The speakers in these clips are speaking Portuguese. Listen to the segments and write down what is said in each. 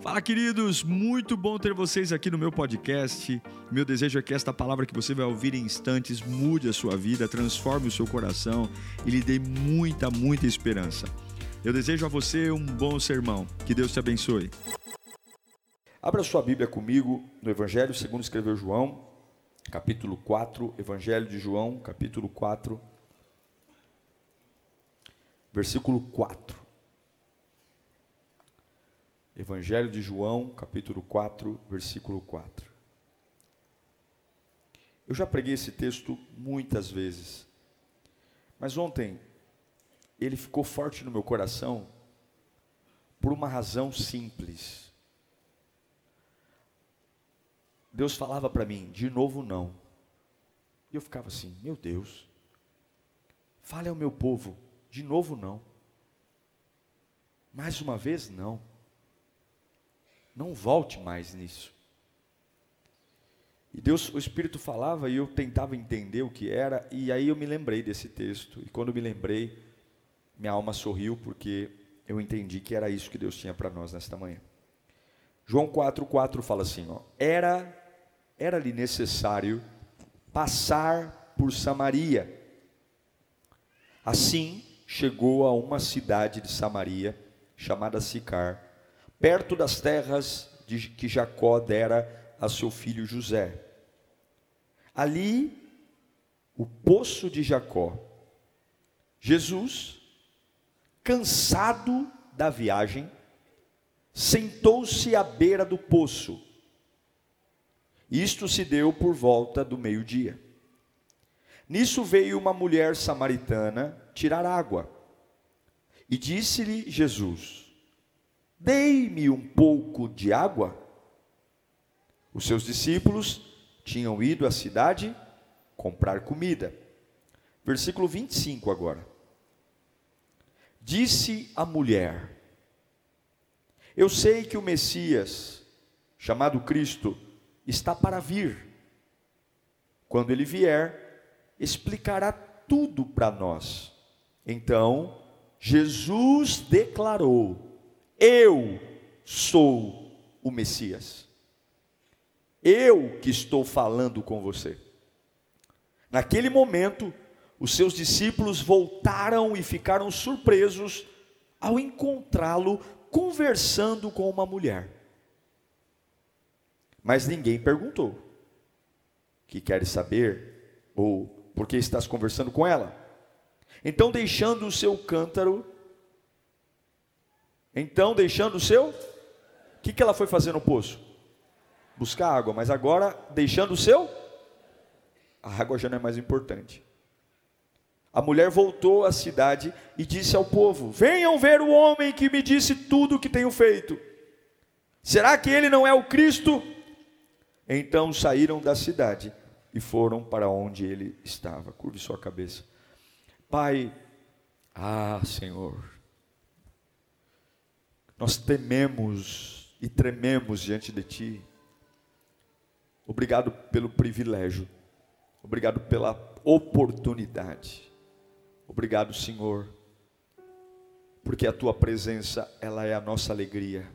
Fala, queridos! Muito bom ter vocês aqui no meu podcast. Meu desejo é que esta palavra que você vai ouvir em instantes mude a sua vida, transforme o seu coração e lhe dê muita, muita esperança. Eu desejo a você um bom sermão. Que Deus te abençoe. Abra sua Bíblia comigo no Evangelho segundo escreveu João, capítulo 4, Evangelho de João, capítulo 4, versículo 4. Evangelho de João, capítulo 4, versículo 4. Eu já preguei esse texto muitas vezes, mas ontem ele ficou forte no meu coração por uma razão simples. Deus falava para mim, de novo não. E eu ficava assim, meu Deus, fale ao meu povo, de novo não. Mais uma vez não. Não volte mais nisso. E Deus, o Espírito falava e eu tentava entender o que era, e aí eu me lembrei desse texto. E quando me lembrei, minha alma sorriu porque eu entendi que era isso que Deus tinha para nós nesta manhã. João 4:4 fala assim, ó: Era era-lhe necessário passar por Samaria. Assim, chegou a uma cidade de Samaria chamada Sicar perto das terras de, que Jacó dera a seu filho José. Ali, o poço de Jacó. Jesus, cansado da viagem, sentou-se à beira do poço. Isto se deu por volta do meio-dia. Nisso veio uma mulher samaritana tirar água. E disse-lhe Jesus: Dei-me um pouco de água. Os seus discípulos tinham ido à cidade comprar comida. Versículo 25 agora. Disse a mulher: Eu sei que o Messias, chamado Cristo, está para vir. Quando ele vier, explicará tudo para nós. Então, Jesus declarou: eu sou o Messias. Eu que estou falando com você. Naquele momento, os seus discípulos voltaram e ficaram surpresos ao encontrá-lo conversando com uma mulher. Mas ninguém perguntou: que queres saber? Ou por que estás conversando com ela? Então, deixando o seu cântaro, então, deixando o seu, o que, que ela foi fazer no poço? Buscar água, mas agora, deixando o seu, a água já não é mais importante. A mulher voltou à cidade e disse ao povo: Venham ver o homem que me disse tudo o que tenho feito. Será que ele não é o Cristo? Então saíram da cidade e foram para onde ele estava. Curve sua cabeça. Pai, ah, Senhor, nós tememos e trememos diante de Ti. Obrigado pelo privilégio, obrigado pela oportunidade. Obrigado, Senhor, porque a Tua presença, ela é a nossa alegria,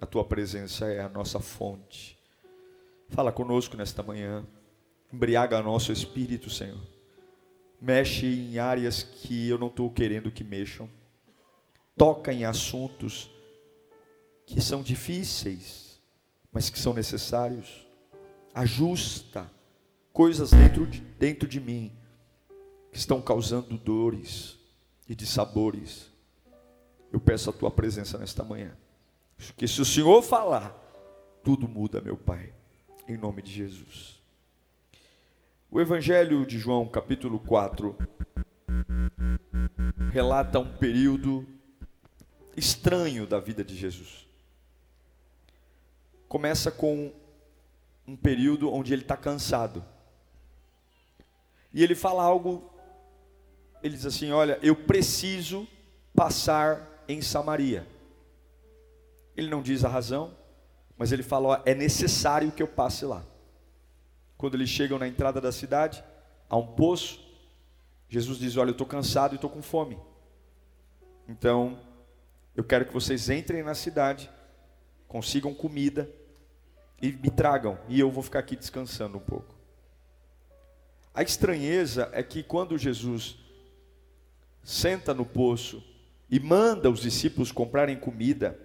a Tua presença é a nossa fonte. Fala conosco nesta manhã, embriaga nosso espírito, Senhor. Mexe em áreas que eu não estou querendo que mexam toca em assuntos que são difíceis, mas que são necessários. Ajusta coisas dentro de, dentro de mim que estão causando dores e dissabores. Eu peço a tua presença nesta manhã. Que se o Senhor falar, tudo muda, meu Pai, em nome de Jesus. O Evangelho de João, capítulo 4, relata um período estranho da vida de Jesus. Começa com um período onde ele está cansado. E ele fala algo, ele diz assim: Olha, eu preciso passar em Samaria. Ele não diz a razão, mas ele fala: ó, é necessário que eu passe lá. Quando eles chegam na entrada da cidade, há um poço. Jesus diz: Olha, eu estou cansado e estou com fome. Então, eu quero que vocês entrem na cidade, consigam comida e me tragam, e eu vou ficar aqui descansando um pouco. A estranheza é que quando Jesus senta no poço e manda os discípulos comprarem comida,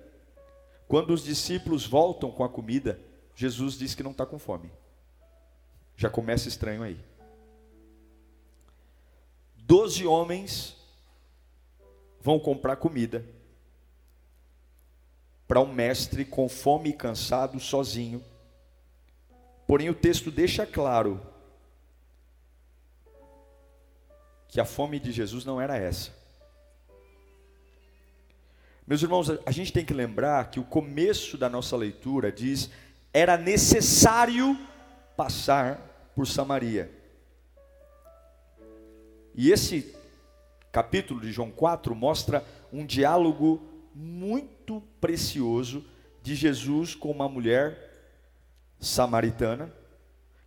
quando os discípulos voltam com a comida, Jesus diz que não está com fome. Já começa estranho aí. Doze homens vão comprar comida para um mestre com fome e cansado, sozinho. Porém, o texto deixa claro que a fome de Jesus não era essa. Meus irmãos, a gente tem que lembrar que o começo da nossa leitura diz: era necessário passar por Samaria. E esse capítulo de João 4 mostra um diálogo muito precioso de Jesus com uma mulher samaritana,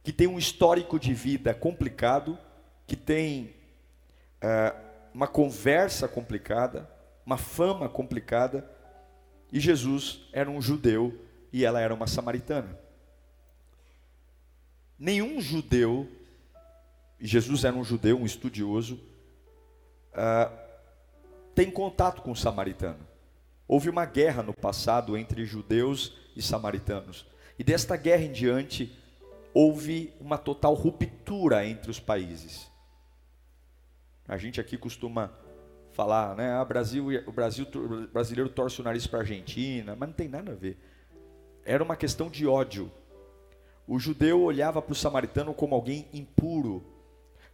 que tem um histórico de vida complicado, que tem é, uma conversa complicada, uma fama complicada, e Jesus era um judeu e ela era uma samaritana. Nenhum judeu, e Jesus era um judeu, um estudioso, uh, tem contato com o samaritano. Houve uma guerra no passado entre judeus e samaritanos. E desta guerra em diante, houve uma total ruptura entre os países. A gente aqui costuma falar, né? Ah, Brasil, o Brasil, o brasileiro torce o nariz para a Argentina, mas não tem nada a ver. Era uma questão de ódio. O judeu olhava para o samaritano como alguém impuro,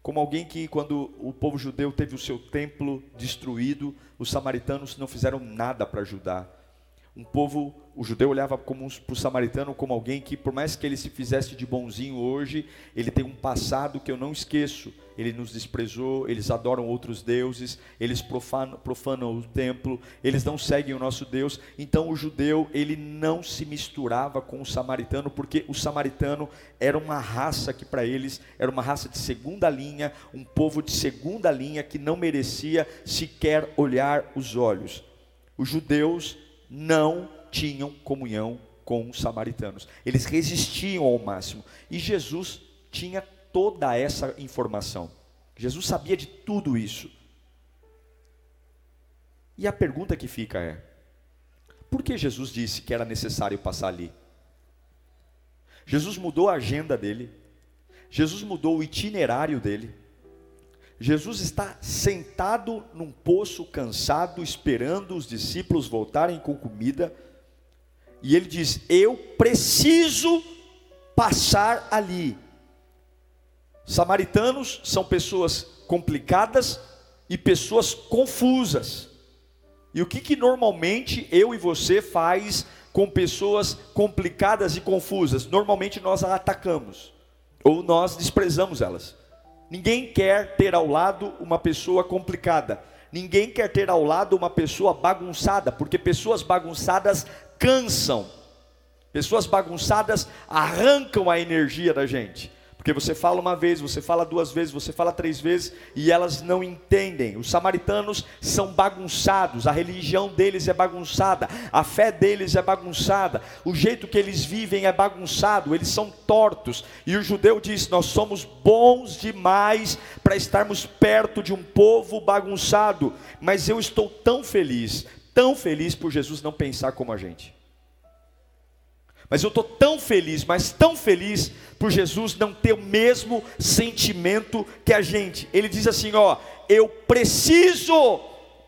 como alguém que, quando o povo judeu teve o seu templo destruído, os samaritanos não fizeram nada para ajudar um povo, o judeu olhava como um, para o samaritano como alguém que, por mais que ele se fizesse de bonzinho hoje, ele tem um passado que eu não esqueço. Ele nos desprezou, eles adoram outros deuses, eles profanam, profanam o templo, eles não seguem o nosso Deus. Então o judeu, ele não se misturava com o samaritano, porque o samaritano era uma raça que para eles era uma raça de segunda linha, um povo de segunda linha que não merecia sequer olhar os olhos. Os judeus não tinham comunhão com os samaritanos. Eles resistiam ao máximo. E Jesus tinha toda essa informação. Jesus sabia de tudo isso. E a pergunta que fica é: por que Jesus disse que era necessário passar ali? Jesus mudou a agenda dele, Jesus mudou o itinerário dele. Jesus está sentado num poço, cansado, esperando os discípulos voltarem com comida, e ele diz: Eu preciso passar ali. Samaritanos são pessoas complicadas e pessoas confusas. E o que, que normalmente eu e você faz com pessoas complicadas e confusas? Normalmente nós a atacamos ou nós desprezamos elas. Ninguém quer ter ao lado uma pessoa complicada. Ninguém quer ter ao lado uma pessoa bagunçada, porque pessoas bagunçadas cansam. Pessoas bagunçadas arrancam a energia da gente. Porque você fala uma vez, você fala duas vezes, você fala três vezes e elas não entendem. Os samaritanos são bagunçados, a religião deles é bagunçada, a fé deles é bagunçada, o jeito que eles vivem é bagunçado, eles são tortos. E o judeu diz: Nós somos bons demais para estarmos perto de um povo bagunçado, mas eu estou tão feliz, tão feliz por Jesus não pensar como a gente. Mas eu estou tão feliz, mas tão feliz por Jesus não ter o mesmo sentimento que a gente. Ele diz assim: ó, eu preciso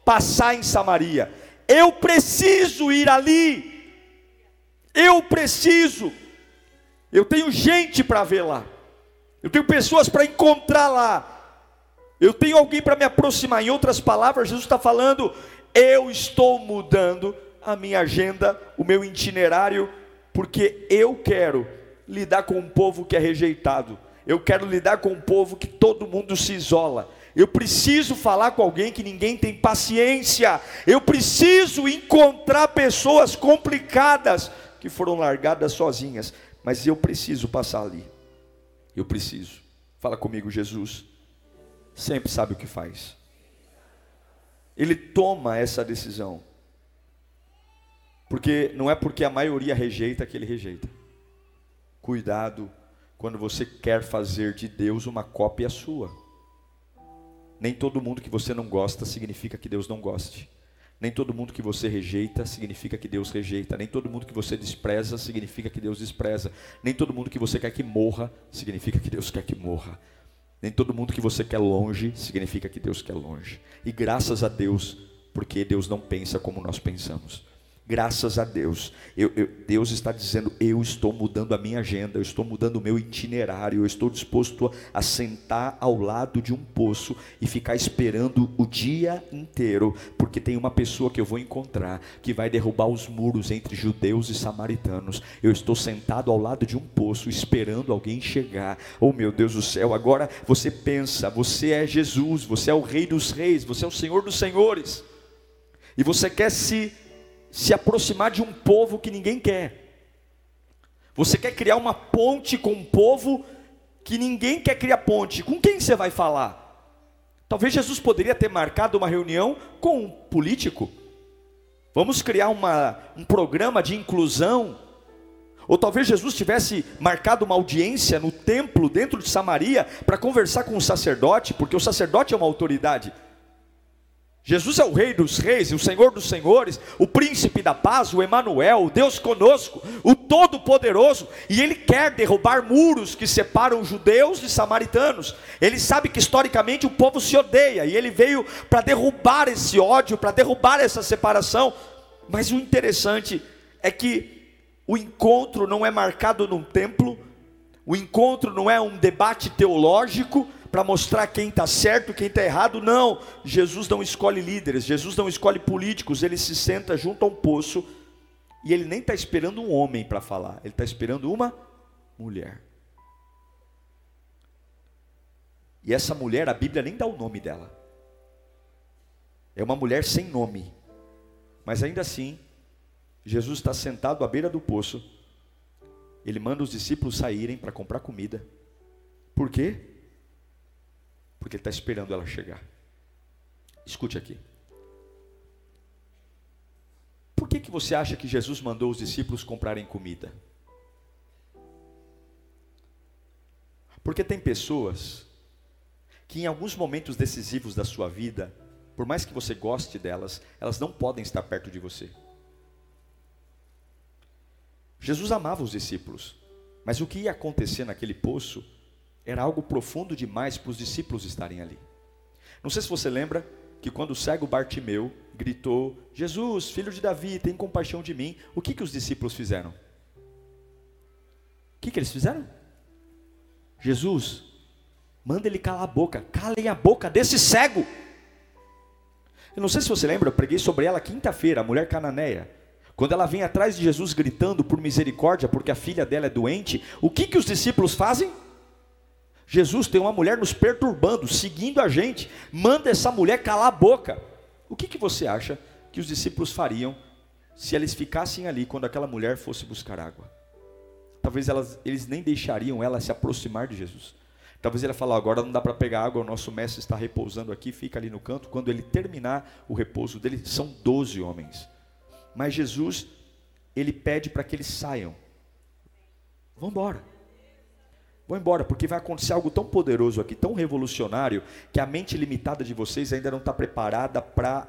passar em Samaria, eu preciso ir ali, eu preciso, eu tenho gente para ver lá, eu tenho pessoas para encontrar lá, eu tenho alguém para me aproximar. Em outras palavras, Jesus está falando: eu estou mudando a minha agenda, o meu itinerário porque eu quero lidar com um povo que é rejeitado, eu quero lidar com um povo que todo mundo se isola. Eu preciso falar com alguém que ninguém tem paciência. Eu preciso encontrar pessoas complicadas que foram largadas sozinhas. Mas eu preciso passar ali. Eu preciso. Fala comigo, Jesus. Sempre sabe o que faz. Ele toma essa decisão. Porque não é porque a maioria rejeita que ele rejeita. Cuidado quando você quer fazer de Deus uma cópia sua. Nem todo mundo que você não gosta significa que Deus não goste. Nem todo mundo que você rejeita significa que Deus rejeita. Nem todo mundo que você despreza significa que Deus despreza. Nem todo mundo que você quer que morra significa que Deus quer que morra. Nem todo mundo que você quer longe significa que Deus quer longe. E graças a Deus, porque Deus não pensa como nós pensamos. Graças a Deus. Eu, eu, Deus está dizendo: eu estou mudando a minha agenda, eu estou mudando o meu itinerário, eu estou disposto a, a sentar ao lado de um poço e ficar esperando o dia inteiro, porque tem uma pessoa que eu vou encontrar que vai derrubar os muros entre judeus e samaritanos. Eu estou sentado ao lado de um poço esperando alguém chegar. Oh meu Deus do céu, agora você pensa: você é Jesus, você é o Rei dos Reis, você é o Senhor dos Senhores. E você quer se se aproximar de um povo que ninguém quer. Você quer criar uma ponte com um povo que ninguém quer criar ponte. Com quem você vai falar? Talvez Jesus poderia ter marcado uma reunião com um político. Vamos criar uma, um programa de inclusão. Ou talvez Jesus tivesse marcado uma audiência no templo dentro de Samaria para conversar com o sacerdote, porque o sacerdote é uma autoridade. Jesus é o Rei dos Reis, o Senhor dos Senhores, o Príncipe da Paz, o Emanuel, o Deus conosco, o Todo-Poderoso, e Ele quer derrubar muros que separam judeus de samaritanos. Ele sabe que historicamente o povo se odeia e Ele veio para derrubar esse ódio, para derrubar essa separação. Mas o interessante é que o encontro não é marcado num templo, o encontro não é um debate teológico, para mostrar quem está certo, quem está errado. Não, Jesus não escolhe líderes, Jesus não escolhe políticos, ele se senta junto a um poço e ele nem está esperando um homem para falar, ele está esperando uma mulher. E essa mulher, a Bíblia nem dá o nome dela. É uma mulher sem nome. Mas ainda assim, Jesus está sentado à beira do poço. Ele manda os discípulos saírem para comprar comida. Por quê? Porque ele está esperando ela chegar. Escute aqui. Por que, que você acha que Jesus mandou os discípulos comprarem comida? Porque tem pessoas que em alguns momentos decisivos da sua vida, por mais que você goste delas, elas não podem estar perto de você. Jesus amava os discípulos, mas o que ia acontecer naquele poço era algo profundo demais para os discípulos estarem ali. Não sei se você lembra que quando o cego Bartimeu gritou: Jesus, filho de Davi, tem compaixão de mim. O que, que os discípulos fizeram? O que, que eles fizeram? Jesus, manda ele calar a boca, calem a boca desse cego. Eu não sei se você lembra, eu preguei sobre ela quinta-feira, a mulher cananeia. Quando ela vem atrás de Jesus gritando por misericórdia, porque a filha dela é doente, o que, que os discípulos fazem? Jesus tem uma mulher nos perturbando, seguindo a gente, manda essa mulher calar a boca. O que, que você acha que os discípulos fariam se eles ficassem ali quando aquela mulher fosse buscar água? Talvez elas, eles nem deixariam ela se aproximar de Jesus. Talvez ele falar, agora não dá para pegar água, o nosso mestre está repousando aqui, fica ali no canto. Quando ele terminar o repouso dele, são doze homens. Mas Jesus, ele pede para que eles saiam. Vamos embora. Vou embora, porque vai acontecer algo tão poderoso aqui, tão revolucionário, que a mente limitada de vocês ainda não está preparada para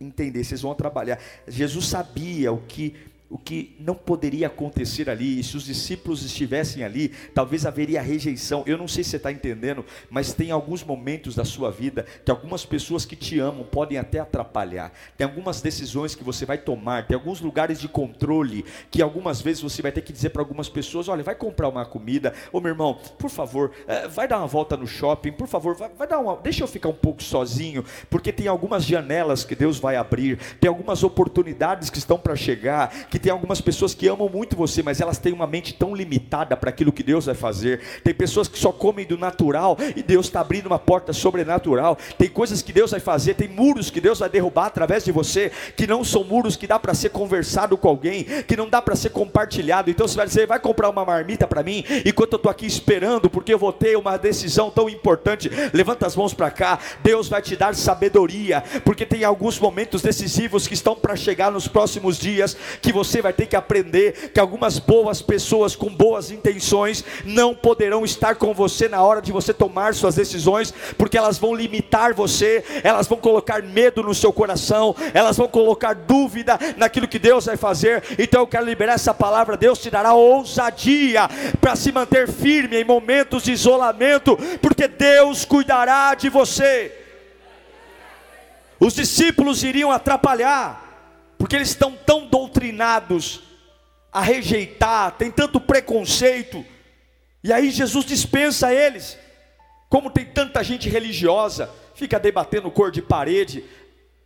entender. Vocês vão trabalhar. Jesus sabia o que o que não poderia acontecer ali, e se os discípulos estivessem ali, talvez haveria rejeição. Eu não sei se você está entendendo, mas tem alguns momentos da sua vida que algumas pessoas que te amam podem até atrapalhar. Tem algumas decisões que você vai tomar, tem alguns lugares de controle que algumas vezes você vai ter que dizer para algumas pessoas: olha, vai comprar uma comida, ô meu irmão, por favor, eh, vai dar uma volta no shopping, por favor, vai, vai dar uma, deixa eu ficar um pouco sozinho, porque tem algumas janelas que Deus vai abrir, tem algumas oportunidades que estão para chegar, que tem algumas pessoas que amam muito você, mas elas têm uma mente tão limitada para aquilo que Deus vai fazer. Tem pessoas que só comem do natural e Deus está abrindo uma porta sobrenatural. Tem coisas que Deus vai fazer, tem muros que Deus vai derrubar através de você, que não são muros que dá para ser conversado com alguém, que não dá para ser compartilhado. Então você vai dizer, vai comprar uma marmita para mim, enquanto eu estou aqui esperando, porque eu vou ter uma decisão tão importante. Levanta as mãos para cá, Deus vai te dar sabedoria, porque tem alguns momentos decisivos que estão para chegar nos próximos dias, que você vai ter que aprender que algumas boas pessoas com boas intenções não poderão estar com você na hora de você tomar suas decisões, porque elas vão limitar você, elas vão colocar medo no seu coração, elas vão colocar dúvida naquilo que Deus vai fazer. Então eu quero liberar essa palavra. Deus te dará ousadia para se manter firme em momentos de isolamento, porque Deus cuidará de você. Os discípulos iriam atrapalhar, porque eles estão tão doutrinados a rejeitar, tem tanto preconceito, e aí Jesus dispensa eles. Como tem tanta gente religiosa, fica debatendo cor de parede.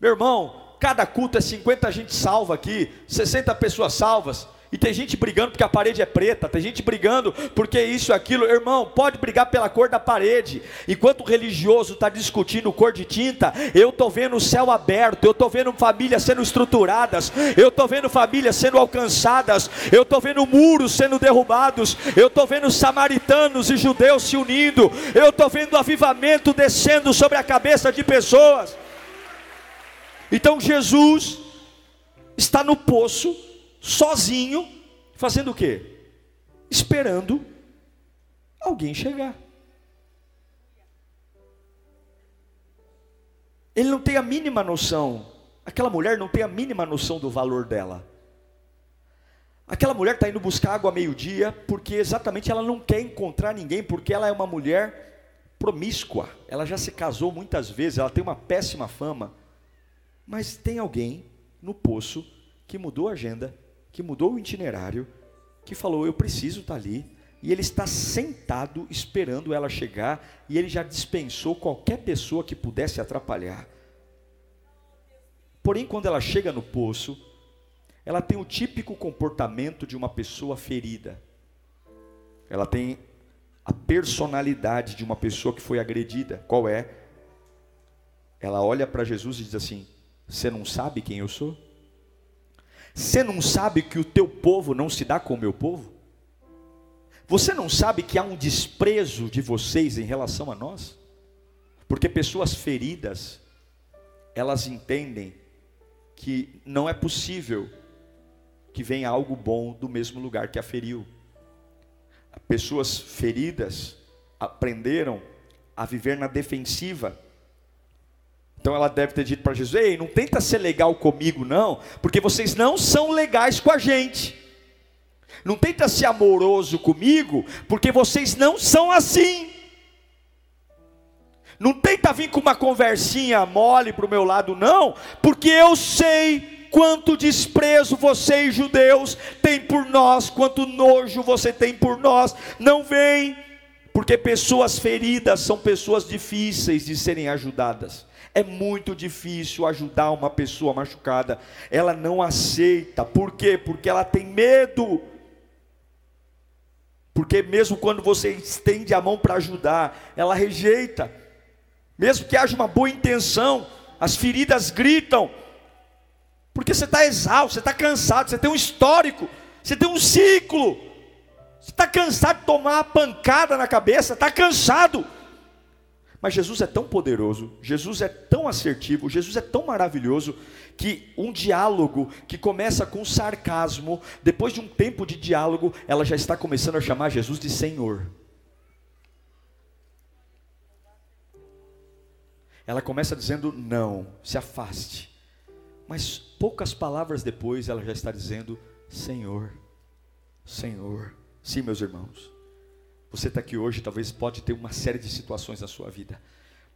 Meu irmão, cada culto é 50 gente salva aqui, 60 pessoas salvas. E tem gente brigando porque a parede é preta, tem gente brigando porque isso e aquilo. Irmão, pode brigar pela cor da parede. Enquanto o religioso está discutindo cor de tinta, eu estou vendo o céu aberto, eu estou vendo famílias sendo estruturadas, eu estou vendo famílias sendo alcançadas, eu estou vendo muros sendo derrubados, eu estou vendo samaritanos e judeus se unindo, eu estou vendo avivamento descendo sobre a cabeça de pessoas. Então Jesus está no poço sozinho, fazendo o quê? Esperando alguém chegar. Ele não tem a mínima noção, aquela mulher não tem a mínima noção do valor dela. Aquela mulher está indo buscar água meio-dia, porque exatamente ela não quer encontrar ninguém, porque ela é uma mulher promíscua. Ela já se casou muitas vezes, ela tem uma péssima fama. Mas tem alguém no poço que mudou a agenda, que mudou o itinerário, que falou: Eu preciso estar ali. E ele está sentado esperando ela chegar, e ele já dispensou qualquer pessoa que pudesse atrapalhar. Porém, quando ela chega no poço, ela tem o típico comportamento de uma pessoa ferida. Ela tem a personalidade de uma pessoa que foi agredida. Qual é? Ela olha para Jesus e diz assim: Você não sabe quem eu sou? Você não sabe que o teu povo não se dá com o meu povo? Você não sabe que há um desprezo de vocês em relação a nós? Porque pessoas feridas, elas entendem que não é possível que venha algo bom do mesmo lugar que a feriu. Pessoas feridas aprenderam a viver na defensiva então ela deve ter dito para Jesus: Ei, não tenta ser legal comigo, não, porque vocês não são legais com a gente. Não tenta ser amoroso comigo, porque vocês não são assim. Não tenta vir com uma conversinha mole para o meu lado, não, porque eu sei quanto desprezo vocês judeus têm por nós, quanto nojo você tem por nós. Não vem, porque pessoas feridas são pessoas difíceis de serem ajudadas. É muito difícil ajudar uma pessoa machucada. Ela não aceita. Por quê? Porque ela tem medo. Porque mesmo quando você estende a mão para ajudar, ela rejeita. Mesmo que haja uma boa intenção, as feridas gritam. Porque você está exausto, você está cansado, você tem um histórico, você tem um ciclo. Você está cansado de tomar a pancada na cabeça, está cansado. Mas Jesus é tão poderoso, Jesus é tão assertivo, Jesus é tão maravilhoso, que um diálogo que começa com sarcasmo, depois de um tempo de diálogo, ela já está começando a chamar Jesus de Senhor. Ela começa dizendo não, se afaste. Mas poucas palavras depois ela já está dizendo Senhor, Senhor. Sim, meus irmãos. Você está aqui hoje, talvez pode ter uma série de situações na sua vida,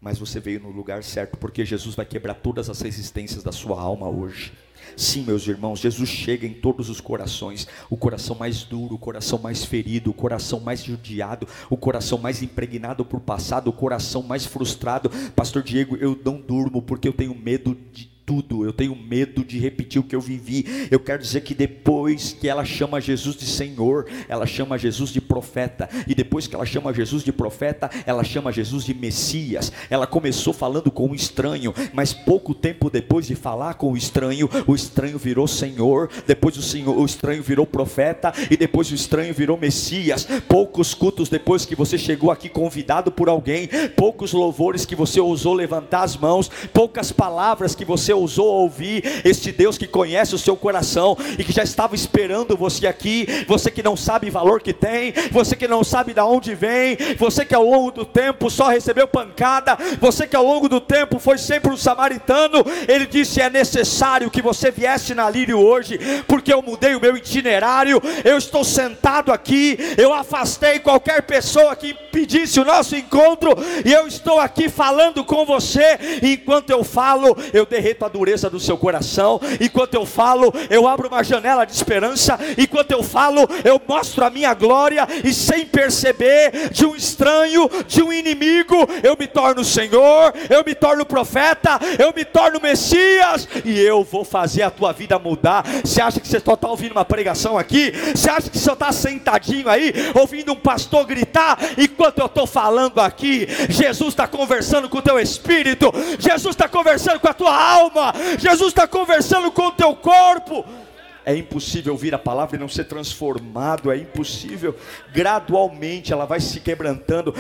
mas você veio no lugar certo, porque Jesus vai quebrar todas as resistências da sua alma hoje. Sim, meus irmãos, Jesus chega em todos os corações, o coração mais duro, o coração mais ferido, o coração mais judiado, o coração mais impregnado por passado, o coração mais frustrado. Pastor Diego, eu não durmo porque eu tenho medo de tudo, eu tenho medo de repetir o que eu vivi. Eu quero dizer que depois que ela chama Jesus de Senhor, ela chama Jesus de profeta, e depois que ela chama Jesus de profeta, ela chama Jesus de Messias. Ela começou falando com um estranho, mas pouco tempo depois de falar com o estranho, o estranho virou Senhor, depois o, senhor, o estranho virou profeta, e depois o estranho virou Messias. Poucos cultos depois que você chegou aqui convidado por alguém, poucos louvores que você ousou levantar as mãos, poucas palavras que você ousou ouvir, este Deus que conhece o seu coração e que já estava esperando você aqui, você que não sabe o valor que tem, você que não sabe de onde vem, você que ao longo do tempo só recebeu pancada, você que ao longo do tempo foi sempre um samaritano, ele disse: é necessário que você viesse na Lírio hoje, porque eu mudei o meu itinerário, eu estou sentado aqui, eu afastei qualquer pessoa que impedisse o nosso encontro, e eu estou aqui falando com você, enquanto eu falo, eu derreto a dureza do seu coração, enquanto eu falo, eu abro uma janela de esperança, enquanto eu falo, eu mostro a minha glória, e sem perceber, de um estranho, de um inimigo, eu me torno Senhor, eu me torno profeta, eu me torno Messias, e eu vou fazer a tua vida mudar. Você acha que você só está ouvindo uma pregação aqui? Você acha que só está sentadinho aí, ouvindo um pastor gritar, enquanto eu estou falando aqui? Jesus está conversando com o teu espírito, Jesus está conversando com a tua alma, Jesus está conversando com o teu corpo. É impossível ouvir a palavra e não ser transformado, é impossível. Gradualmente ela vai se quebrantando,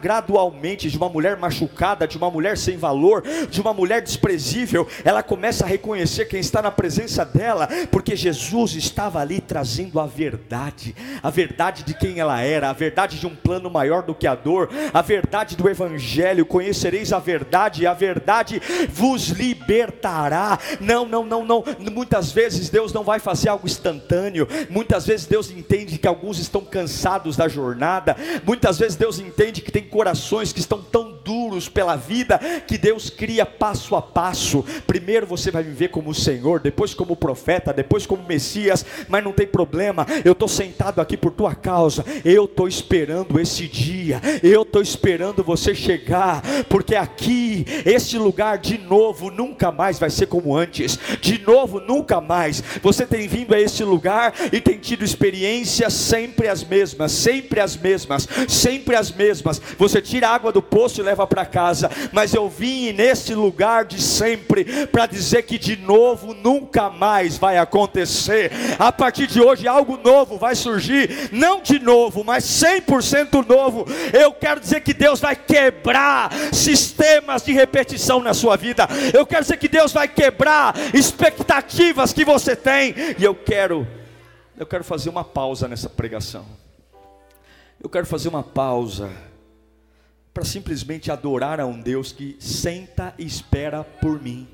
gradualmente de uma mulher machucada, de uma mulher sem valor, de uma mulher desprezível, ela começa a reconhecer quem está na presença dela, porque Jesus estava ali trazendo a verdade, a verdade de quem ela era, a verdade de um plano maior do que a dor, a verdade do evangelho. Conhecereis a verdade e a verdade vos libertará. Não, não, não, não. Muitas vezes Deus não vai fazer algo instantâneo. Muitas vezes Deus entende que alguns estão cansados da jornada. Muitas vezes Deus entende que tem corações que estão tão duros pela vida que Deus cria passo a passo. Primeiro você vai viver como Senhor, depois como profeta, depois como Messias, mas não tem problema. Eu estou sentado aqui por tua causa. Eu estou esperando esse dia. Eu estou esperando você chegar, porque aqui, este lugar de novo nunca mais vai ser como antes. De novo, nunca mais. Você tem vindo a esse lugar e tem tido experiências sempre as mesmas, sempre as mesmas, sempre as mesmas. Você tira a água do poço e leva para casa, mas eu vim nesse lugar de sempre para dizer que de novo nunca mais vai acontecer. A partir de hoje algo novo vai surgir, não de novo, mas 100% novo. Eu quero dizer que Deus vai quebrar sistemas de repetição na sua vida. Eu quero dizer que Deus vai quebrar expectativas que você tem. E eu quero, eu quero fazer uma pausa nessa pregação. Eu quero fazer uma pausa para simplesmente adorar a um Deus que senta e espera por mim.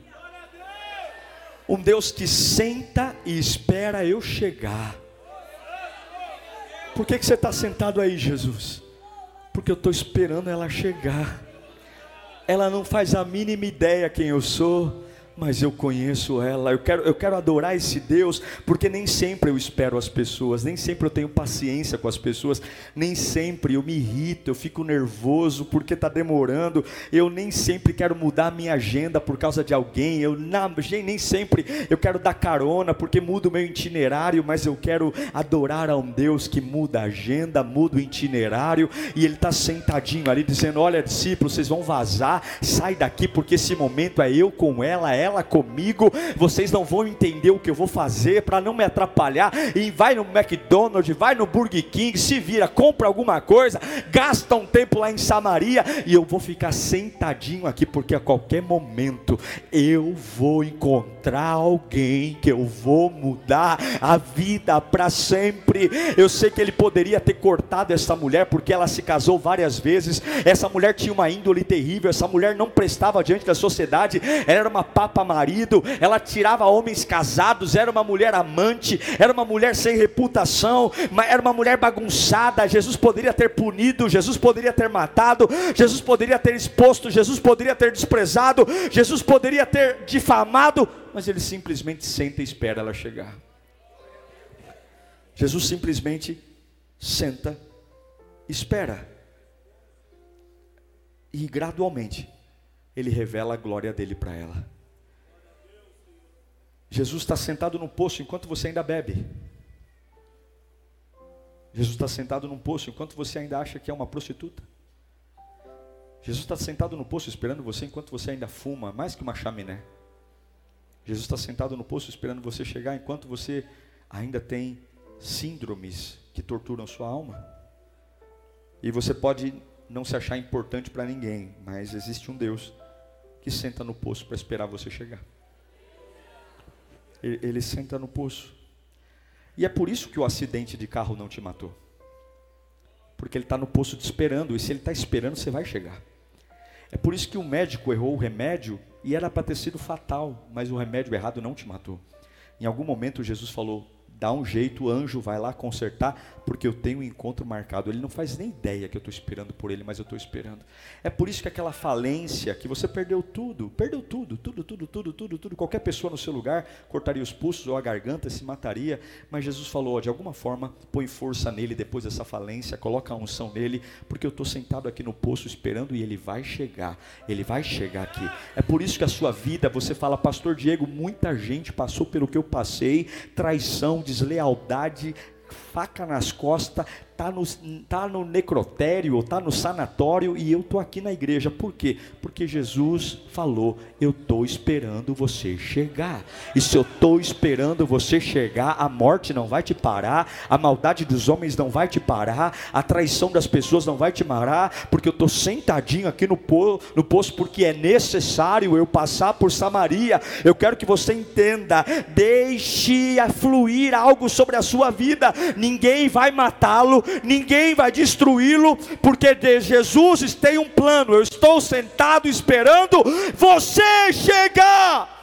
Um Deus que senta e espera eu chegar. Por que, que você está sentado aí, Jesus? Porque eu estou esperando ela chegar. Ela não faz a mínima ideia quem eu sou mas eu conheço ela. Eu quero, eu quero adorar esse Deus, porque nem sempre eu espero as pessoas, nem sempre eu tenho paciência com as pessoas, nem sempre eu me irrito, eu fico nervoso porque está demorando. Eu nem sempre quero mudar minha agenda por causa de alguém. Eu não, nem sempre eu quero dar carona porque muda o meu itinerário, mas eu quero adorar a um Deus que muda a agenda, muda o itinerário e Ele está sentadinho ali dizendo: Olha, discípulos, vocês vão vazar, sai daqui porque esse momento é eu com ela, ela ela comigo, vocês não vão entender o que eu vou fazer para não me atrapalhar. E vai no McDonald's, vai no Burger King, se vira, compra alguma coisa, gasta um tempo lá em Samaria e eu vou ficar sentadinho aqui porque a qualquer momento eu vou encontrar alguém que eu vou mudar a vida para sempre. Eu sei que ele poderia ter cortado essa mulher porque ela se casou várias vezes. Essa mulher tinha uma índole terrível, essa mulher não prestava diante da sociedade, ela era uma papa marido, ela tirava homens casados, era uma mulher amante, era uma mulher sem reputação, era uma mulher bagunçada. Jesus poderia ter punido, Jesus poderia ter matado, Jesus poderia ter exposto, Jesus poderia ter desprezado, Jesus poderia ter difamado, mas ele simplesmente senta e espera ela chegar. Jesus simplesmente senta, espera. E gradualmente ele revela a glória dele para ela. Jesus está sentado no poço enquanto você ainda bebe. Jesus está sentado num poço enquanto você ainda acha que é uma prostituta. Jesus está sentado no poço esperando você enquanto você ainda fuma mais que uma chaminé. Jesus está sentado no poço esperando você chegar enquanto você ainda tem síndromes que torturam sua alma. E você pode não se achar importante para ninguém, mas existe um Deus que senta no poço para esperar você chegar. Ele, ele senta no poço. E é por isso que o acidente de carro não te matou. Porque ele está no poço te esperando, e se ele está esperando, você vai chegar. É por isso que o médico errou o remédio e era para ter sido fatal, mas o remédio errado não te matou. Em algum momento Jesus falou: dá um jeito, o anjo vai lá consertar, porque eu tenho um encontro marcado. Ele não faz nem ideia que eu estou esperando por ele, mas eu estou esperando. É por isso que aquela falência, que você perdeu tudo, perdeu tudo, tudo, tudo, tudo, tudo, tudo. Qualquer pessoa no seu lugar cortaria os pulsos ou a garganta, se mataria. Mas Jesus falou: de alguma forma, põe força nele depois dessa falência, coloca a unção nele, porque eu estou sentado aqui no poço esperando e ele vai chegar. Ele vai chegar aqui. É por isso que a sua vida, você fala, Pastor Diego, muita gente passou pelo que eu passei, traição, deslealdade, faca nas costas, está no, tá no necrotério, está no sanatório e eu estou aqui na igreja. Por quê? Porque Jesus falou: Eu estou esperando você chegar. E se eu estou esperando você chegar, a morte não vai te parar, a maldade dos homens não vai te parar, a traição das pessoas não vai te parar, porque eu estou sentadinho aqui no, po, no poço, porque é necessário eu passar por Samaria. Eu quero que você entenda: deixe fluir algo sobre a sua vida, ninguém vai matá-lo ninguém vai destruí-lo, porque de Jesus tem um plano. Eu estou sentado esperando você chegar.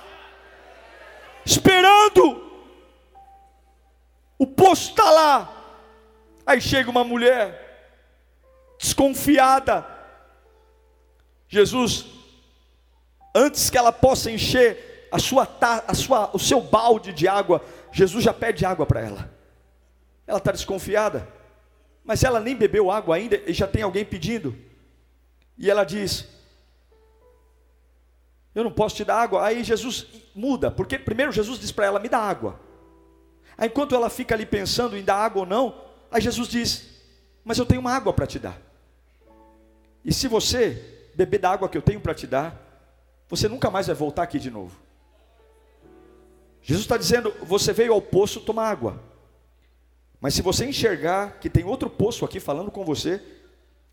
Esperando. O poço está lá. Aí chega uma mulher, desconfiada. Jesus, antes que ela possa encher a sua, a sua, o seu balde de água, Jesus já pede água para ela. Ela está desconfiada. Mas ela nem bebeu água ainda e já tem alguém pedindo. E ela diz: Eu não posso te dar água. Aí Jesus muda, porque primeiro Jesus diz para ela: Me dá água. Aí enquanto ela fica ali pensando em dar água ou não, aí Jesus diz: Mas eu tenho uma água para te dar. E se você beber da água que eu tenho para te dar, você nunca mais vai voltar aqui de novo. Jesus está dizendo: Você veio ao poço tomar água. Mas se você enxergar que tem outro poço aqui falando com você,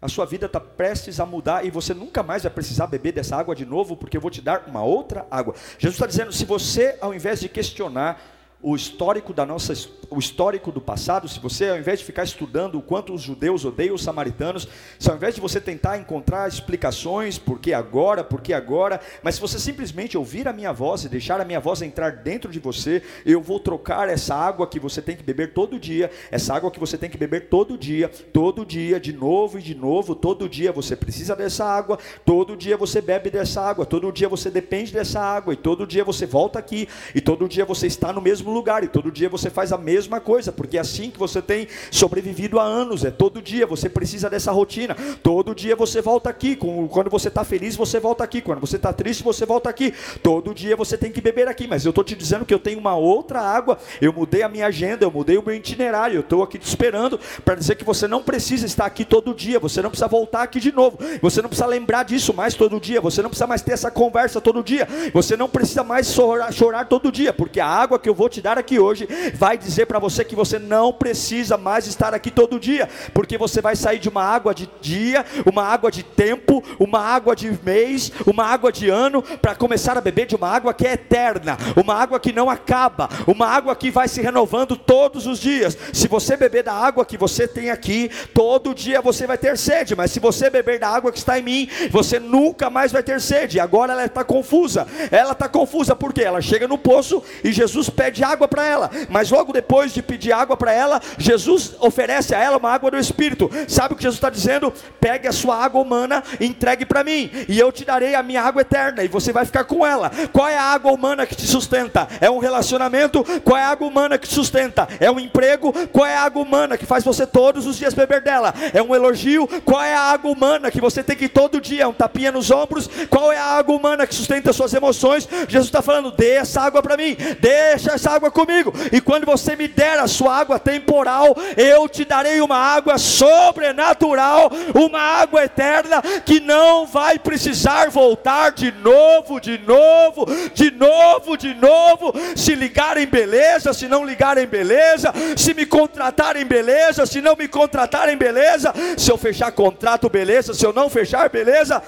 a sua vida está prestes a mudar e você nunca mais vai precisar beber dessa água de novo, porque eu vou te dar uma outra água. Jesus está dizendo: se você, ao invés de questionar o histórico da nossa, o histórico do passado, se você ao invés de ficar estudando o quanto os judeus odeiam os samaritanos, se ao invés de você tentar encontrar explicações, por que agora, por que agora, mas se você simplesmente ouvir a minha voz e deixar a minha voz entrar dentro de você, eu vou trocar essa água que você tem que beber todo dia, essa água que você tem que beber todo dia, todo dia, de novo e de novo, todo dia você precisa dessa água, todo dia você bebe dessa água, todo dia você depende dessa água, e todo dia você volta aqui, e todo dia você está no mesmo lugar e todo dia você faz a mesma coisa, porque é assim que você tem sobrevivido há anos. É todo dia você precisa dessa rotina. Todo dia você volta aqui. Quando você está feliz, você volta aqui. Quando você está triste, você volta aqui. Todo dia você tem que beber aqui. Mas eu estou te dizendo que eu tenho uma outra água. Eu mudei a minha agenda, eu mudei o meu itinerário. Eu estou aqui te esperando para dizer que você não precisa estar aqui todo dia. Você não precisa voltar aqui de novo. Você não precisa lembrar disso mais todo dia. Você não precisa mais ter essa conversa todo dia. Você não precisa mais chorar, chorar todo dia, porque a água que eu vou te dar aqui hoje vai dizer para você que você não precisa mais estar aqui todo dia, porque você vai sair de uma água de dia, uma água de tempo, uma água de mês, uma água de ano, para começar a beber de uma água que é eterna, uma água que não acaba, uma água que vai se renovando todos os dias. Se você beber da água que você tem aqui, todo dia você vai ter sede, mas se você beber da água que está em mim, você nunca mais vai ter sede. Agora ela está confusa, ela está confusa porque ela chega no poço e Jesus pede água água para ela. Mas logo depois de pedir água para ela, Jesus oferece a ela uma água do Espírito. Sabe o que Jesus está dizendo? Pegue a sua água humana entregue para mim, e eu te darei a minha água eterna, e você vai ficar com ela. Qual é a água humana que te sustenta? É um relacionamento? Qual é a água humana que te sustenta? É um emprego? Qual é a água humana que faz você todos os dias beber dela? É um elogio? Qual é a água humana que você tem que ir todo dia? É um tapinha nos ombros? Qual é a água humana que sustenta suas emoções? Jesus está falando: dê essa água para mim, deixa essa água comigo, e quando você me der a sua água temporal, eu te darei uma água sobrenatural, uma água eterna que não vai precisar voltar de novo, de novo, de novo, de novo. Se ligarem, beleza, se não ligarem, beleza, se me contratarem, beleza, se não me contratarem, beleza, se eu fechar contrato, beleza, se eu não fechar, beleza,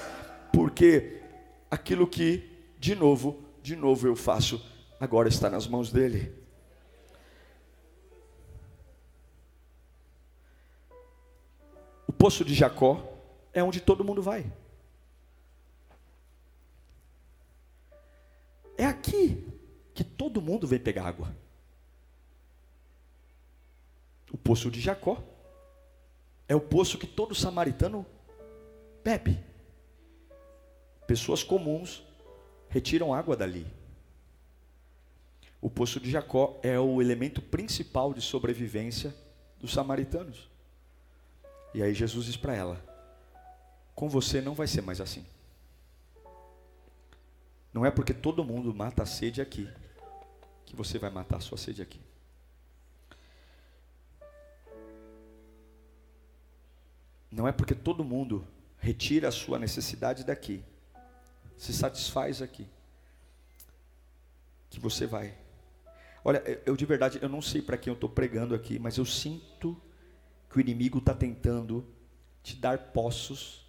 porque aquilo que, de novo, de novo eu faço, agora está nas mãos dele. O poço de Jacó é onde todo mundo vai. É aqui que todo mundo vem pegar água. O poço de Jacó é o poço que todo samaritano bebe. Pessoas comuns retiram água dali. O poço de Jacó é o elemento principal de sobrevivência dos samaritanos. E aí Jesus diz para ela: Com você não vai ser mais assim. Não é porque todo mundo mata a sede aqui que você vai matar a sua sede aqui. Não é porque todo mundo retira a sua necessidade daqui, se satisfaz aqui, que você vai. Olha, eu de verdade, eu não sei para quem eu estou pregando aqui, mas eu sinto que o inimigo está tentando te dar poços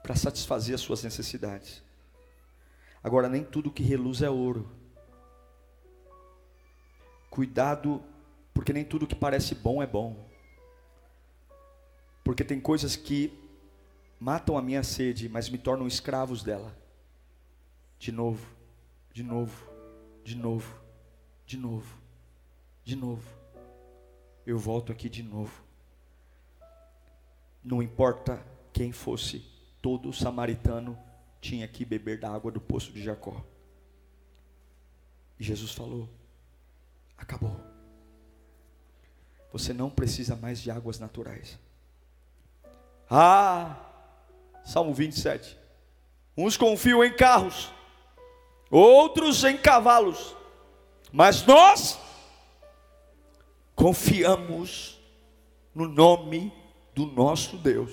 para satisfazer as suas necessidades. Agora, nem tudo que reluz é ouro. Cuidado, porque nem tudo que parece bom é bom. Porque tem coisas que matam a minha sede, mas me tornam escravos dela. De novo, de novo, de novo, de novo, de novo. Eu volto aqui de novo. Não importa quem fosse, todo samaritano tinha que beber da água do poço de Jacó. E Jesus falou: acabou. Você não precisa mais de águas naturais. Ah, Salmo 27. Uns confiam em carros, outros em cavalos, mas nós confiamos no nome do nosso Deus.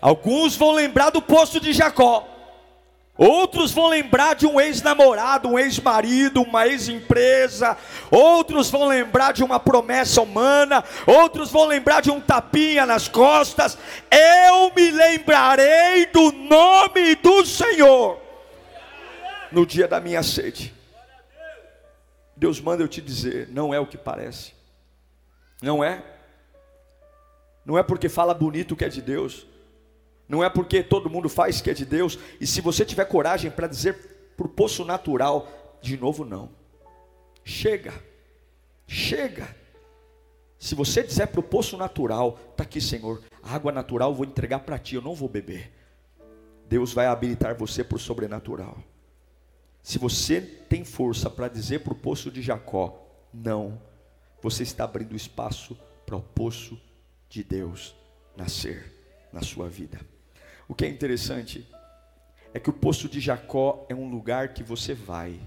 Alguns vão lembrar do poço de Jacó. Outros vão lembrar de um ex-namorado, um ex-marido, uma ex-empresa. Outros vão lembrar de uma promessa humana. Outros vão lembrar de um tapinha nas costas. Eu me lembrarei do nome do Senhor no dia da minha sede. Deus manda eu te dizer, não é o que parece. Não é. Não é porque fala bonito que é de Deus. Não é porque todo mundo faz que é de Deus. E se você tiver coragem para dizer o poço natural, de novo não. Chega. Chega. Se você disser para o poço natural, está aqui, Senhor, a água natural eu vou entregar para ti, eu não vou beber. Deus vai habilitar você para o sobrenatural. Se você tem força para dizer para o poço de Jacó, não, você está abrindo espaço para o poço de Deus nascer na sua vida. O que é interessante é que o poço de Jacó é um lugar que você vai.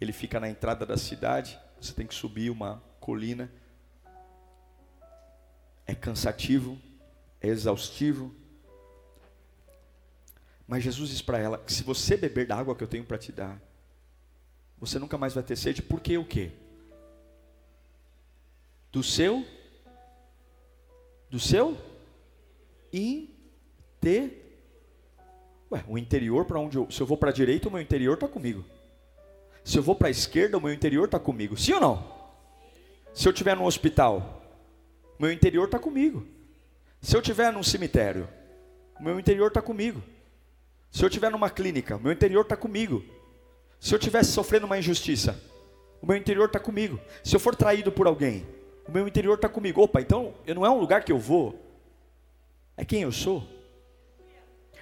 Ele fica na entrada da cidade, você tem que subir uma colina. É cansativo, é exaustivo. Mas Jesus diz para ela que se você beber da água que eu tenho para te dar, você nunca mais vai ter sede, porque o quê? Do seu do seu interior. Ué, o interior para onde eu. Se eu vou para a direita, o meu interior está comigo. Se eu vou para a esquerda, o meu interior está comigo. Sim ou não? Se eu estiver no hospital, o meu interior está comigo. Se eu estiver num cemitério, o meu interior está comigo. Se eu estiver numa clínica, o meu interior está comigo. Se eu estivesse sofrendo uma injustiça, o meu interior está comigo. Se eu for traído por alguém, o meu interior está comigo. Opa, então não é um lugar que eu vou, é quem eu sou.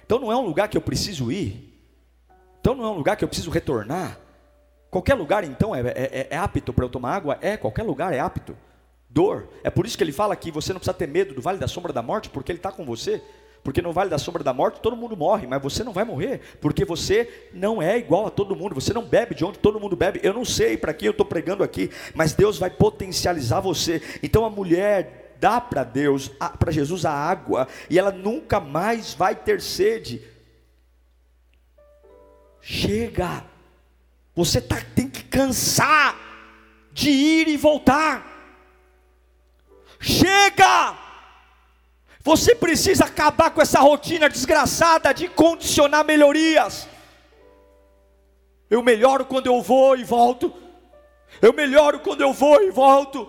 Então não é um lugar que eu preciso ir. Então não é um lugar que eu preciso retornar. Qualquer lugar então é, é, é, é apto para eu tomar água? É, qualquer lugar é apto. Dor. É por isso que ele fala que você não precisa ter medo do vale da sombra da morte, porque ele está com você. Porque no vale da sombra da morte todo mundo morre, mas você não vai morrer, porque você não é igual a todo mundo, você não bebe de onde todo mundo bebe. Eu não sei para quem eu estou pregando aqui, mas Deus vai potencializar você. Então a mulher dá para Deus, para Jesus a água, e ela nunca mais vai ter sede. Chega, você tá, tem que cansar de ir e voltar. Chega! Você precisa acabar com essa rotina desgraçada de condicionar melhorias. Eu melhoro quando eu vou e volto. Eu melhoro quando eu vou e volto.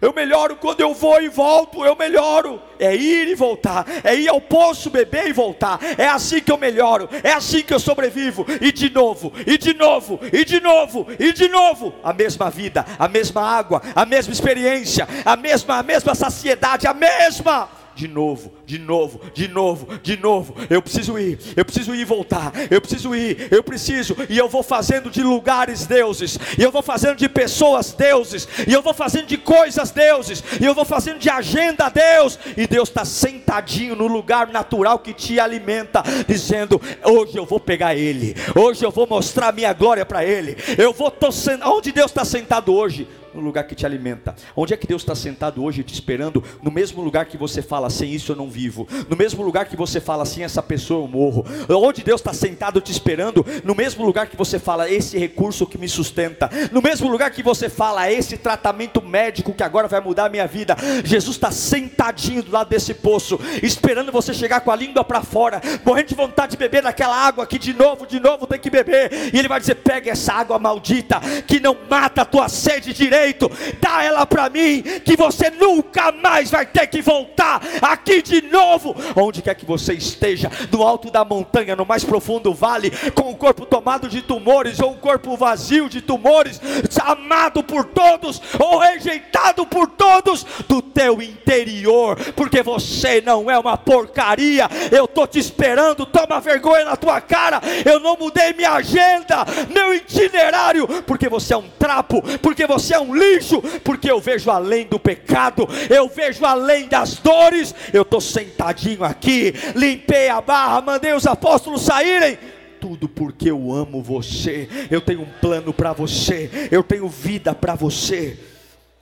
Eu melhoro quando eu vou e volto, eu melhoro. É ir e voltar, é ir ao poço beber e voltar. É assim que eu melhoro, é assim que eu sobrevivo. E de novo, e de novo, e de novo, e de novo. A mesma vida, a mesma água, a mesma experiência, a mesma, a mesma saciedade, a mesma de novo, de novo, de novo, de novo. Eu preciso ir, eu preciso ir e voltar, eu preciso ir, eu preciso, e eu vou fazendo de lugares deuses, e eu vou fazendo de pessoas deuses, e eu vou fazendo de coisas deuses, e eu vou fazendo de agenda Deus, e Deus está sentadinho no lugar natural que te alimenta, dizendo: hoje eu vou pegar Ele, hoje eu vou mostrar minha glória para Ele, eu vou, tô, onde Deus está sentado hoje? No lugar que te alimenta. Onde é que Deus está sentado hoje te esperando? No mesmo lugar que você fala, sem isso eu não vivo. No mesmo lugar que você fala, sem essa pessoa eu morro. Onde Deus está sentado te esperando? No mesmo lugar que você fala, esse recurso que me sustenta. No mesmo lugar que você fala, esse tratamento médico que agora vai mudar a minha vida. Jesus está sentadinho do lado desse poço, esperando você chegar com a língua para fora, morrendo de vontade de beber daquela água que de novo, de novo tem que beber. E Ele vai dizer: pega essa água maldita que não mata a tua sede direito jeito, dá ela para mim, que você nunca mais vai ter que voltar aqui de novo, onde quer que você esteja, no alto da montanha, no mais profundo vale, com o corpo tomado de tumores, ou um corpo vazio de tumores, amado por todos, ou rejeitado por todos, do teu interior, porque você não é uma porcaria, eu estou te esperando, toma vergonha na tua cara, eu não mudei minha agenda, meu itinerário, porque você é um trapo, porque você é um lixo, porque eu vejo além do pecado, eu vejo além das dores. Eu estou sentadinho aqui, limpei a barra, mandei os apóstolos saírem. Tudo porque eu amo você, eu tenho um plano para você, eu tenho vida para você.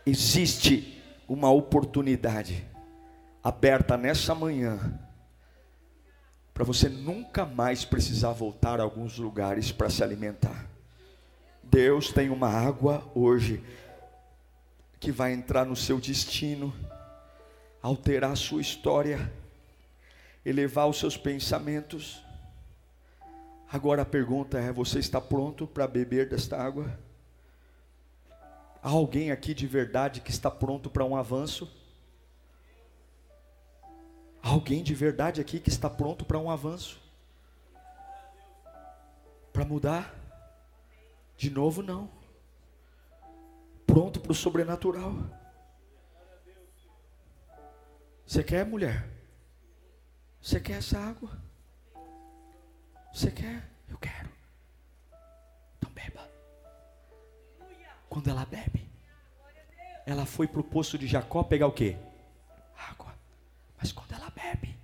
Existe uma oportunidade aberta nessa manhã para você nunca mais precisar voltar a alguns lugares para se alimentar. Deus tem uma água hoje que vai entrar no seu destino, alterar a sua história, elevar os seus pensamentos. Agora a pergunta é: você está pronto para beber desta água? Há alguém aqui de verdade que está pronto para um avanço? Há alguém de verdade aqui que está pronto para um avanço? Para mudar? De novo, não pronto para o sobrenatural. Você quer, mulher? Você quer essa água? Você quer? Eu quero. Então beba. Quando ela bebe, ela foi para o poço de Jacó pegar o que? Água. Mas quando ela bebe,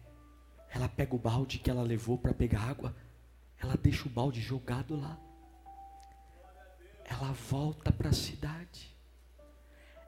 ela pega o balde que ela levou para pegar água, ela deixa o balde jogado lá. Ela volta para a cidade.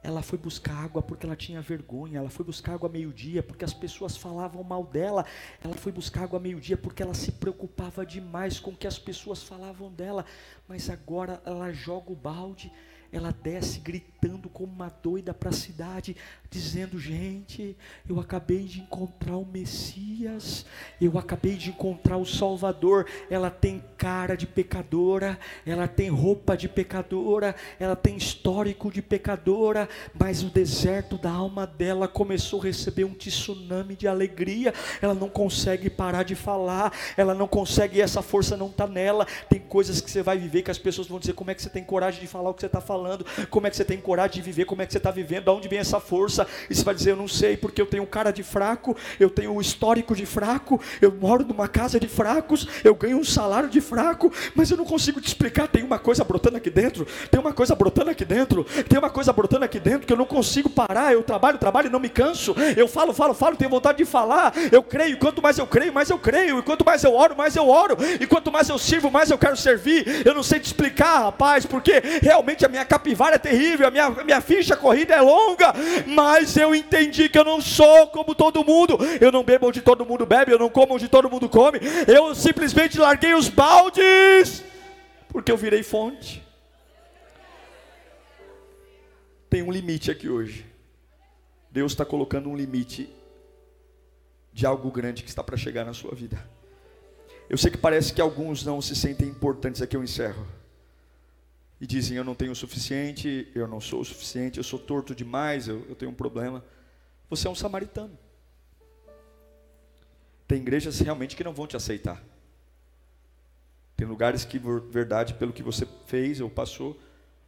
Ela foi buscar água porque ela tinha vergonha. Ela foi buscar água meio-dia porque as pessoas falavam mal dela. Ela foi buscar água meio-dia porque ela se preocupava demais com o que as pessoas falavam dela. Mas agora ela joga o balde, ela desce gritando como uma doida para a cidade, dizendo: Gente, eu acabei de encontrar o Messias, eu acabei de encontrar o Salvador. Ela tem cara de pecadora, ela tem roupa de pecadora, ela tem histórico de pecadora, mas o deserto da alma dela começou a receber um tsunami de alegria. Ela não consegue parar de falar, ela não consegue, essa força não está nela. Tem coisas que você vai viver que as pessoas vão dizer: Como é que você tem coragem de falar o que você está falando? Falando, como é que você tem coragem de viver, como é que você está vivendo, de onde vem essa força. E você vai dizer: Eu não sei, porque eu tenho cara de fraco, eu tenho um histórico de fraco, eu moro numa casa de fracos, eu ganho um salário de fraco, mas eu não consigo te explicar. Tem uma coisa brotando aqui dentro, tem uma coisa brotando aqui dentro, tem uma coisa brotando aqui dentro que eu não consigo parar. Eu trabalho, trabalho e não me canso. Eu falo, falo, falo, tenho vontade de falar. Eu creio, quanto mais eu creio, mais eu creio. E quanto mais eu oro, mais eu oro. E quanto mais eu sirvo, mais eu quero servir. Eu não sei te explicar, rapaz, porque realmente a minha capivara é terrível, a minha, minha ficha corrida é longa, mas eu entendi que eu não sou como todo mundo, eu não bebo onde todo mundo bebe, eu não como onde todo mundo come, eu simplesmente larguei os baldes, porque eu virei fonte. Tem um limite aqui hoje. Deus está colocando um limite de algo grande que está para chegar na sua vida. Eu sei que parece que alguns não se sentem importantes, aqui eu encerro e dizem: Eu não tenho o suficiente, eu não sou o suficiente, eu sou torto demais, eu, eu tenho um problema. Você é um samaritano. Tem igrejas realmente que não vão te aceitar. Tem lugares que, verdade, pelo que você fez ou passou,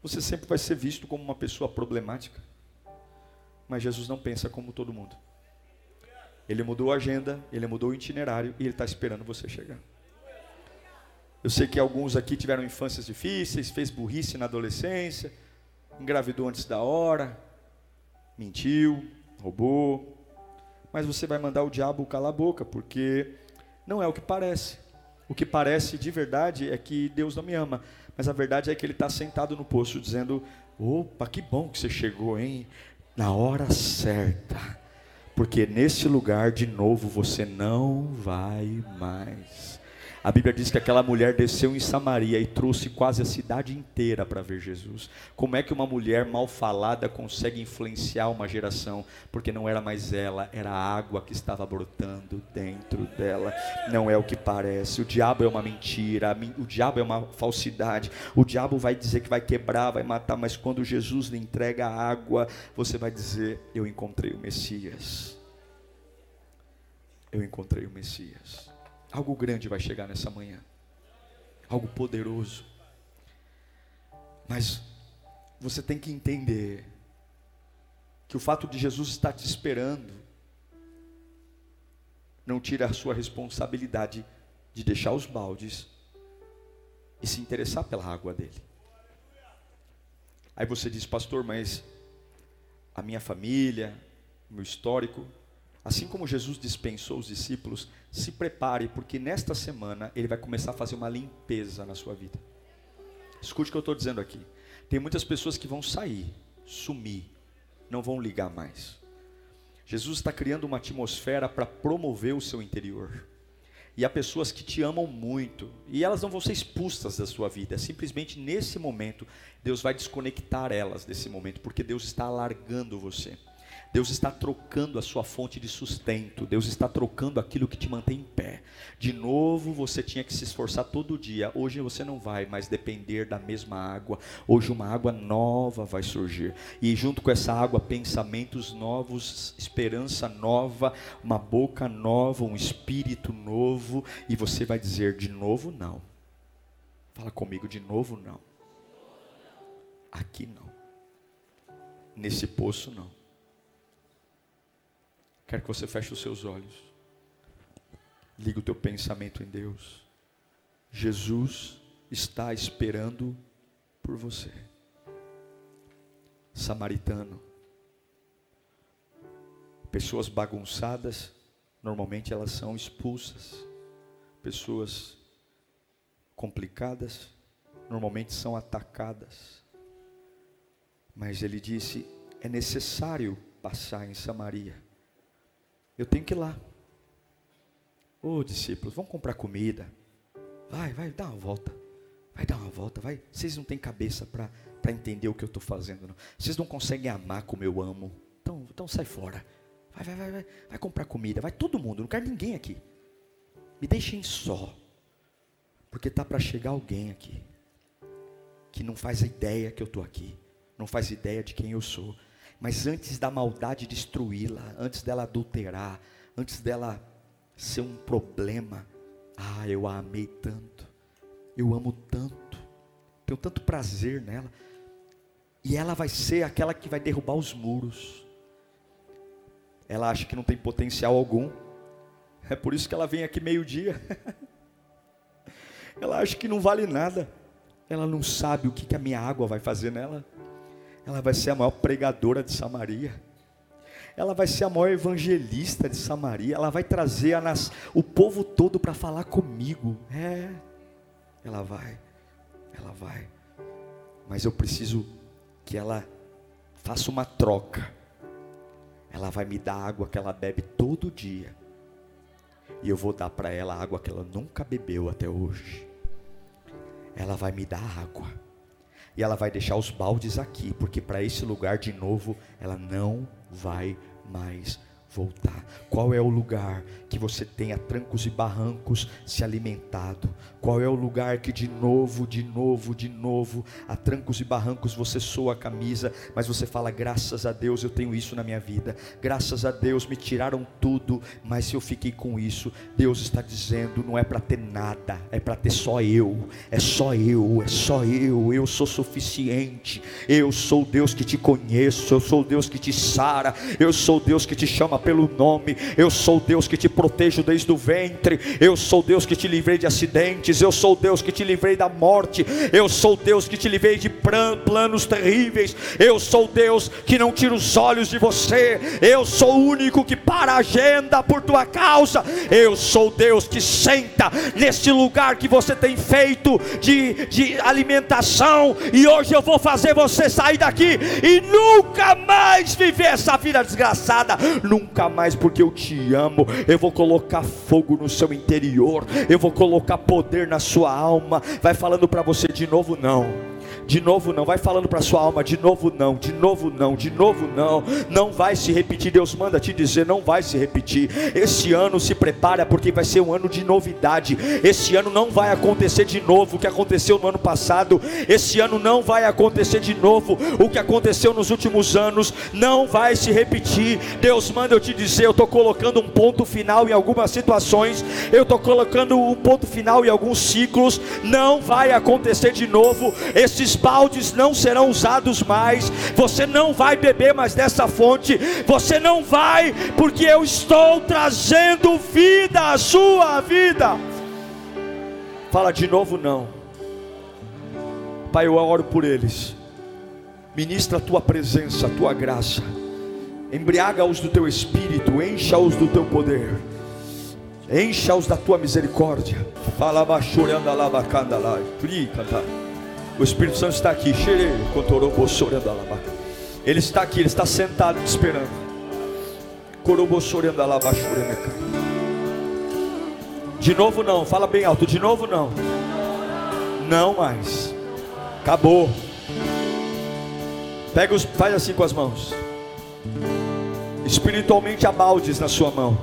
você sempre vai ser visto como uma pessoa problemática. Mas Jesus não pensa como todo mundo. Ele mudou a agenda, ele mudou o itinerário e ele está esperando você chegar. Eu sei que alguns aqui tiveram infâncias difíceis, fez burrice na adolescência, engravidou antes da hora, mentiu, roubou. Mas você vai mandar o diabo calar a boca, porque não é o que parece. O que parece de verdade é que Deus não me ama. Mas a verdade é que Ele está sentado no poço dizendo: opa, que bom que você chegou, hein? Na hora certa. Porque nesse lugar de novo você não vai mais. A Bíblia diz que aquela mulher desceu em Samaria e trouxe quase a cidade inteira para ver Jesus. Como é que uma mulher mal falada consegue influenciar uma geração? Porque não era mais ela, era a água que estava brotando dentro dela. Não é o que parece. O diabo é uma mentira, o diabo é uma falsidade. O diabo vai dizer que vai quebrar, vai matar, mas quando Jesus lhe entrega a água, você vai dizer: Eu encontrei o Messias. Eu encontrei o Messias. Algo grande vai chegar nessa manhã. Algo poderoso. Mas você tem que entender que o fato de Jesus estar te esperando não tira a sua responsabilidade de deixar os baldes e se interessar pela água dele. Aí você diz, pastor, mas a minha família, meu histórico, Assim como Jesus dispensou os discípulos, se prepare, porque nesta semana ele vai começar a fazer uma limpeza na sua vida. Escute o que eu estou dizendo aqui. Tem muitas pessoas que vão sair, sumir, não vão ligar mais. Jesus está criando uma atmosfera para promover o seu interior. E há pessoas que te amam muito, e elas não vão ser expulsas da sua vida. Simplesmente nesse momento, Deus vai desconectar elas desse momento, porque Deus está alargando você. Deus está trocando a sua fonte de sustento, Deus está trocando aquilo que te mantém em pé. De novo, você tinha que se esforçar todo dia. Hoje você não vai mais depender da mesma água. Hoje uma água nova vai surgir. E junto com essa água, pensamentos novos, esperança nova, uma boca nova, um espírito novo, e você vai dizer de novo não. Fala comigo de novo não. Aqui não. Nesse poço não Quero que você feche os seus olhos. Liga o teu pensamento em Deus. Jesus está esperando por você. Samaritano. Pessoas bagunçadas, normalmente elas são expulsas. Pessoas complicadas, normalmente são atacadas. Mas ele disse: é necessário passar em Samaria. Eu tenho que ir lá. Ô oh, discípulos, vamos comprar comida. Vai, vai, dá uma volta. Vai dar uma volta, vai. Vocês não têm cabeça para entender o que eu estou fazendo. Não. Vocês não conseguem amar como eu amo. Então, então sai fora. Vai, vai, vai, vai. Vai comprar comida. Vai todo mundo. Não quero ninguém aqui. Me deixem só. Porque tá para chegar alguém aqui que não faz ideia que eu estou aqui, não faz ideia de quem eu sou. Mas antes da maldade destruí-la, antes dela adulterar, antes dela ser um problema, ah, eu a amei tanto, eu amo tanto, tenho tanto prazer nela, e ela vai ser aquela que vai derrubar os muros. Ela acha que não tem potencial algum, é por isso que ela vem aqui meio-dia. ela acha que não vale nada ela não sabe o que, que a minha água vai fazer nela. Ela vai ser a maior pregadora de Samaria. Ela vai ser a maior evangelista de Samaria. Ela vai trazer nas, o povo todo para falar comigo. É, ela vai, ela vai. Mas eu preciso que ela faça uma troca. Ela vai me dar água que ela bebe todo dia. E eu vou dar para ela água que ela nunca bebeu até hoje ela vai me dar água. E ela vai deixar os baldes aqui, porque para esse lugar de novo ela não vai mais voltar. Qual é o lugar que você tem a trancos e barrancos se alimentado? Qual é o lugar que de novo, de novo, de novo, a trancos e barrancos você soa a camisa, mas você fala: graças a Deus eu tenho isso na minha vida, graças a Deus me tiraram tudo, mas se eu fiquei com isso, Deus está dizendo: não é para ter nada, é para ter só eu, é só eu, é só eu, eu sou suficiente, eu sou Deus que te conheço, eu sou Deus que te sara, eu sou Deus que te chama pelo nome, eu sou Deus que te protejo desde o ventre, eu sou Deus que te livrei de acidentes, eu sou Deus que te livrei da morte, eu sou Deus que te livrei de planos terríveis, eu sou Deus que não tira os olhos de você, eu sou o único que para a agenda por tua causa, eu sou Deus que senta neste lugar que você tem feito de, de alimentação, e hoje eu vou fazer você sair daqui e nunca mais viver essa vida desgraçada, nunca nunca mais, porque eu te amo. Eu vou colocar fogo no seu interior, eu vou colocar poder na sua alma. Vai falando para você de novo, não de novo não, vai falando para sua alma, de novo não, de novo não, de novo não, não vai se repetir. Deus manda te dizer, não vai se repetir. Esse ano se prepara porque vai ser um ano de novidade. Esse ano não vai acontecer de novo o que aconteceu no ano passado. Esse ano não vai acontecer de novo o que aconteceu nos últimos anos. Não vai se repetir. Deus manda eu te dizer, eu estou colocando um ponto final em algumas situações. Eu estou colocando um ponto final em alguns ciclos. Não vai acontecer de novo. Esses esses baldes não serão usados mais, você não vai beber mais dessa fonte, você não vai, porque eu estou trazendo vida à sua vida. Fala de novo, não. Pai, eu oro por eles. Ministra a tua presença, a tua graça. Embriaga-os do teu espírito, encha-os do teu poder. Encha-os da tua misericórdia. Fala baixuranda lavacanda lá. Canta. O Espírito Santo está aqui. Ele está aqui, ele está sentado te esperando. De novo não, fala bem alto. De novo não. Não mais. Acabou. Pega os, faz assim com as mãos. Espiritualmente há baldes na sua mão.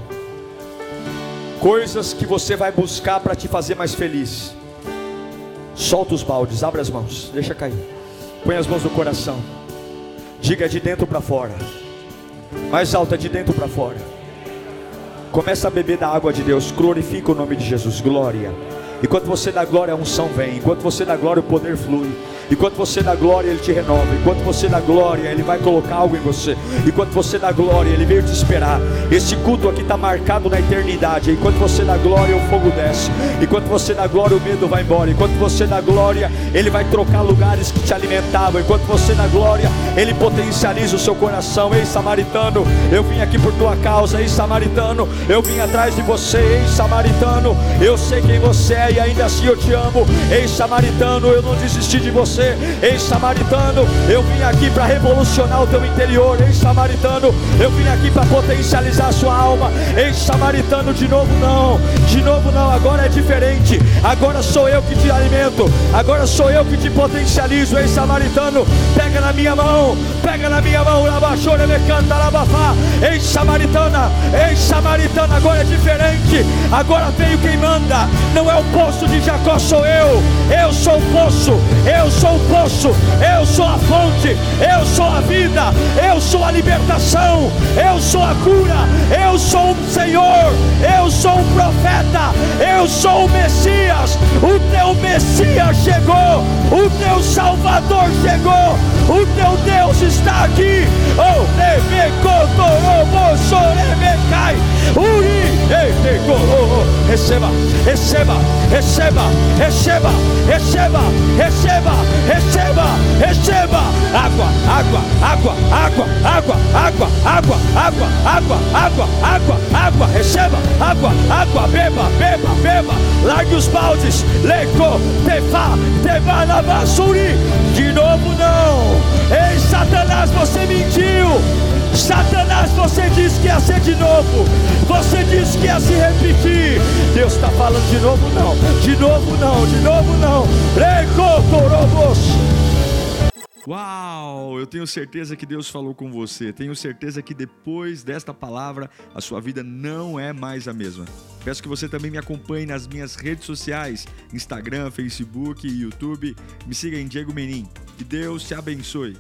Coisas que você vai buscar para te fazer mais feliz. Solta os baldes, abre as mãos, deixa cair. Põe as mãos no coração. Diga de dentro para fora. Mais alta de dentro para fora. Começa a beber da água de Deus. Glorifica o nome de Jesus. Glória. Enquanto você dá glória, a unção vem. Enquanto você dá glória, o poder flui. Enquanto você dá glória, Ele te renova. Enquanto você dá glória, Ele vai colocar algo em você. Enquanto você dá glória, Ele veio te esperar. Esse culto aqui está marcado na eternidade. Enquanto você dá glória, o fogo desce. Enquanto você dá glória, o medo vai embora. Enquanto você dá glória, Ele vai trocar lugares que te alimentavam. Enquanto você dá glória, Ele potencializa o seu coração. Ei, samaritano, eu vim aqui por tua causa. Ei, samaritano, eu vim atrás de você. Ei, samaritano, eu sei quem você é e ainda assim eu te amo. Ei, samaritano, eu não desisti de você. Ei, samaritano, eu vim aqui para revolucionar o teu interior. Ei, samaritano, eu vim aqui para potencializar a sua alma. Ei, samaritano, de novo não, de novo não, agora é diferente. Agora sou eu que te alimento, agora sou eu que te potencializo. Ei, samaritano, pega na minha mão, pega na minha mão, Labachore me canta, Labafá. Ei, samaritana, ei, samaritana, agora é diferente. Agora veio quem manda, não é o poço de Jacó, sou eu. Eu sou o poço, eu sou o poço, eu sou a fonte, eu sou a vida, eu sou a libertação, eu sou a cura, eu sou o Senhor, eu sou o profeta, eu sou o Messias, o teu Messias chegou, o teu Salvador chegou, o teu Deus está aqui. Oh, Uri, receba, receba, receba, receba, receba, receba, receba, receba, água, água, água, água, água, água, água, água, água, água, água, água, receba, água, água, beba, beba, beba, largue os baldes, leco, tefa, teva, lavasuri, de novo não, ei Satanás, você mentiu, Satanás, você disse que ia ser de novo. Você disse que ia se repetir. Deus está falando de novo, não. De novo, não. De novo, não. Uau! Eu tenho certeza que Deus falou com você. Tenho certeza que depois desta palavra a sua vida não é mais a mesma. Peço que você também me acompanhe nas minhas redes sociais: Instagram, Facebook YouTube. Me siga em Diego Menin. Que Deus te abençoe.